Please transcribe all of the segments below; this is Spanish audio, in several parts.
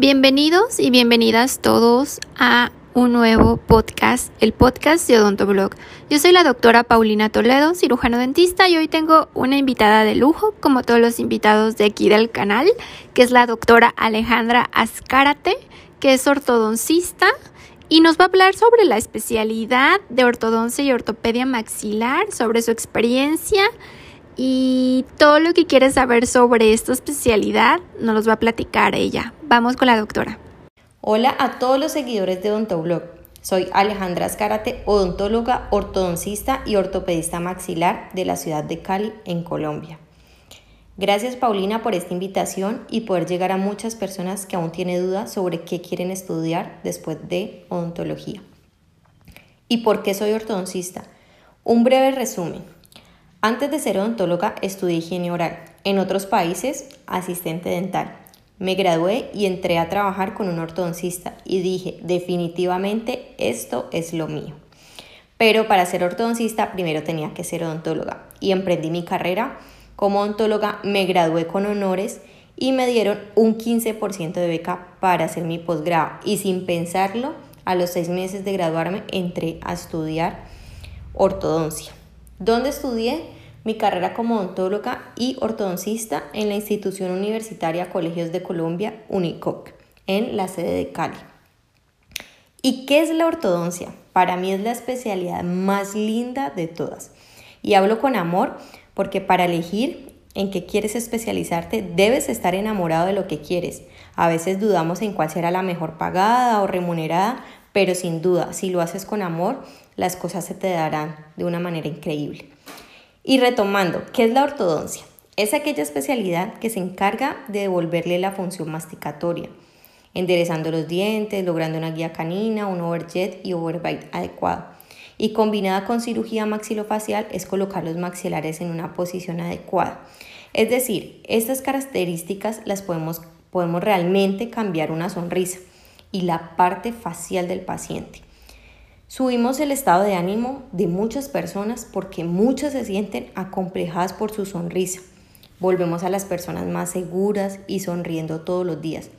Bienvenidos y bienvenidas todos a un nuevo podcast, el podcast de Odontoblog. Yo soy la doctora Paulina Toledo, cirujano dentista, y hoy tengo una invitada de lujo, como todos los invitados de aquí del canal, que es la doctora Alejandra Azcárate, que es ortodoncista y nos va a hablar sobre la especialidad de ortodoncia y ortopedia maxilar, sobre su experiencia y todo lo que quieres saber sobre esta especialidad nos los va a platicar ella. Vamos con la doctora. Hola a todos los seguidores de Odontoblog. Soy Alejandra Azcárate, odontóloga, ortodoncista y ortopedista maxilar de la ciudad de Cali, en Colombia. Gracias Paulina por esta invitación y poder llegar a muchas personas que aún tienen dudas sobre qué quieren estudiar después de odontología. ¿Y por qué soy ortodoncista? Un breve resumen. Antes de ser odontóloga estudié higiene oral, en otros países asistente dental. Me gradué y entré a trabajar con un ortodoncista y dije, definitivamente esto es lo mío. Pero para ser ortodoncista primero tenía que ser odontóloga y emprendí mi carrera. Como odontóloga me gradué con honores y me dieron un 15% de beca para hacer mi posgrado y sin pensarlo, a los seis meses de graduarme entré a estudiar ortodoncia donde estudié mi carrera como odontóloga y ortodoncista en la institución universitaria Colegios de Colombia, UNICOC, en la sede de Cali. ¿Y qué es la ortodoncia? Para mí es la especialidad más linda de todas. Y hablo con amor porque para elegir en qué quieres especializarte debes estar enamorado de lo que quieres. A veces dudamos en cuál será la mejor pagada o remunerada, pero sin duda, si lo haces con amor, las cosas se te darán de una manera increíble. Y retomando, ¿qué es la ortodoncia? Es aquella especialidad que se encarga de devolverle la función masticatoria, enderezando los dientes, logrando una guía canina, un overjet y overbite adecuado. Y combinada con cirugía maxilofacial es colocar los maxilares en una posición adecuada. Es decir, estas características las podemos, podemos realmente cambiar una sonrisa y la parte facial del paciente. Subimos el estado de ánimo de muchas personas porque muchas se sienten acomplejadas por su sonrisa. Volvemos a las personas más seguras y sonriendo todos los días.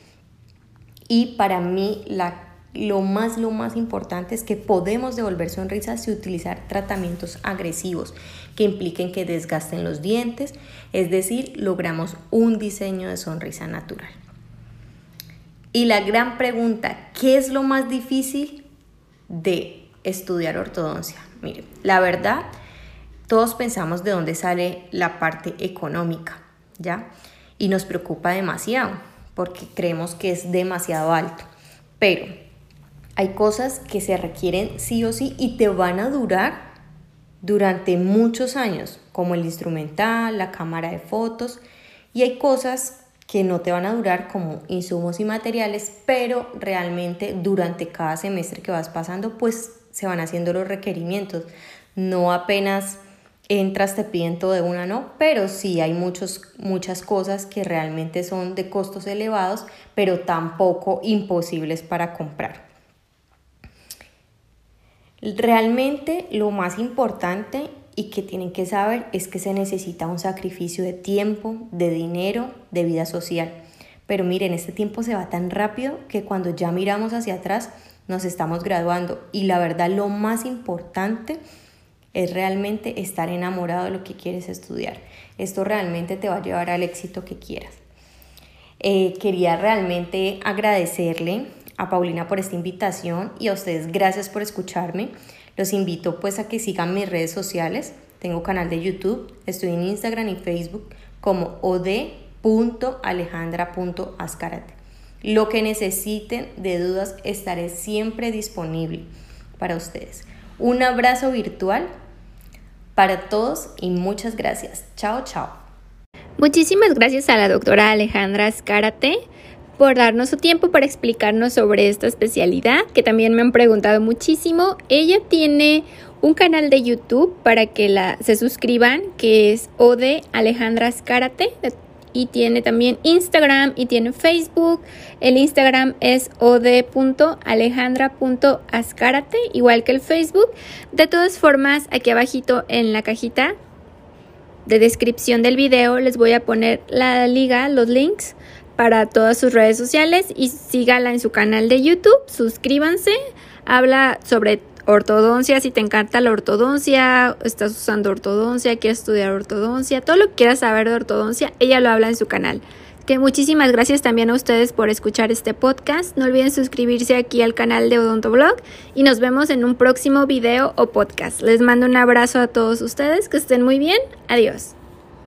Y para mí lo más, lo más importante es que podemos devolver sonrisas sin utilizar tratamientos agresivos que impliquen que desgasten los dientes, es decir, logramos un diseño de sonrisa natural. Y la gran pregunta, ¿qué es lo más difícil de estudiar ortodoncia? Mire, la verdad, todos pensamos de dónde sale la parte económica, ¿ya? Y nos preocupa demasiado porque creemos que es demasiado alto. Pero hay cosas que se requieren sí o sí y te van a durar durante muchos años, como el instrumental, la cámara de fotos, y hay cosas que no te van a durar como insumos y materiales, pero realmente durante cada semestre que vas pasando, pues se van haciendo los requerimientos. No apenas entras, te piden todo de una, no, pero sí hay muchos, muchas cosas que realmente son de costos elevados, pero tampoco imposibles para comprar. Realmente lo más importante y que tienen que saber es que se necesita un sacrificio de tiempo, de dinero, de vida social. Pero miren, este tiempo se va tan rápido que cuando ya miramos hacia atrás nos estamos graduando y la verdad lo más importante es realmente estar enamorado de lo que quieres estudiar. Esto realmente te va a llevar al éxito que quieras. Eh, quería realmente agradecerle a Paulina por esta invitación y a ustedes gracias por escucharme. Los invito pues a que sigan mis redes sociales. Tengo canal de YouTube, estoy en Instagram y Facebook como od.alejandra.ascarate. Lo que necesiten de dudas estaré siempre disponible para ustedes. Un abrazo virtual para todos y muchas gracias. Chao, chao. Muchísimas gracias a la doctora Alejandra Escárate por darnos su tiempo para explicarnos sobre esta especialidad que también me han preguntado muchísimo. Ella tiene un canal de YouTube para que la, se suscriban que es Ode Alejandra Escárate y tiene también Instagram y tiene Facebook. El Instagram es od.alejandra.ascarate, igual que el Facebook. De todas formas, aquí abajito en la cajita de descripción del video les voy a poner la liga, los links para todas sus redes sociales y sígala en su canal de YouTube, suscríbanse, habla sobre ortodoncia, si te encanta la ortodoncia, estás usando ortodoncia, quieres estudiar ortodoncia, todo lo que quieras saber de ortodoncia, ella lo habla en su canal. Que muchísimas gracias también a ustedes por escuchar este podcast. No olviden suscribirse aquí al canal de Odontoblog y nos vemos en un próximo video o podcast. Les mando un abrazo a todos ustedes, que estén muy bien. Adiós.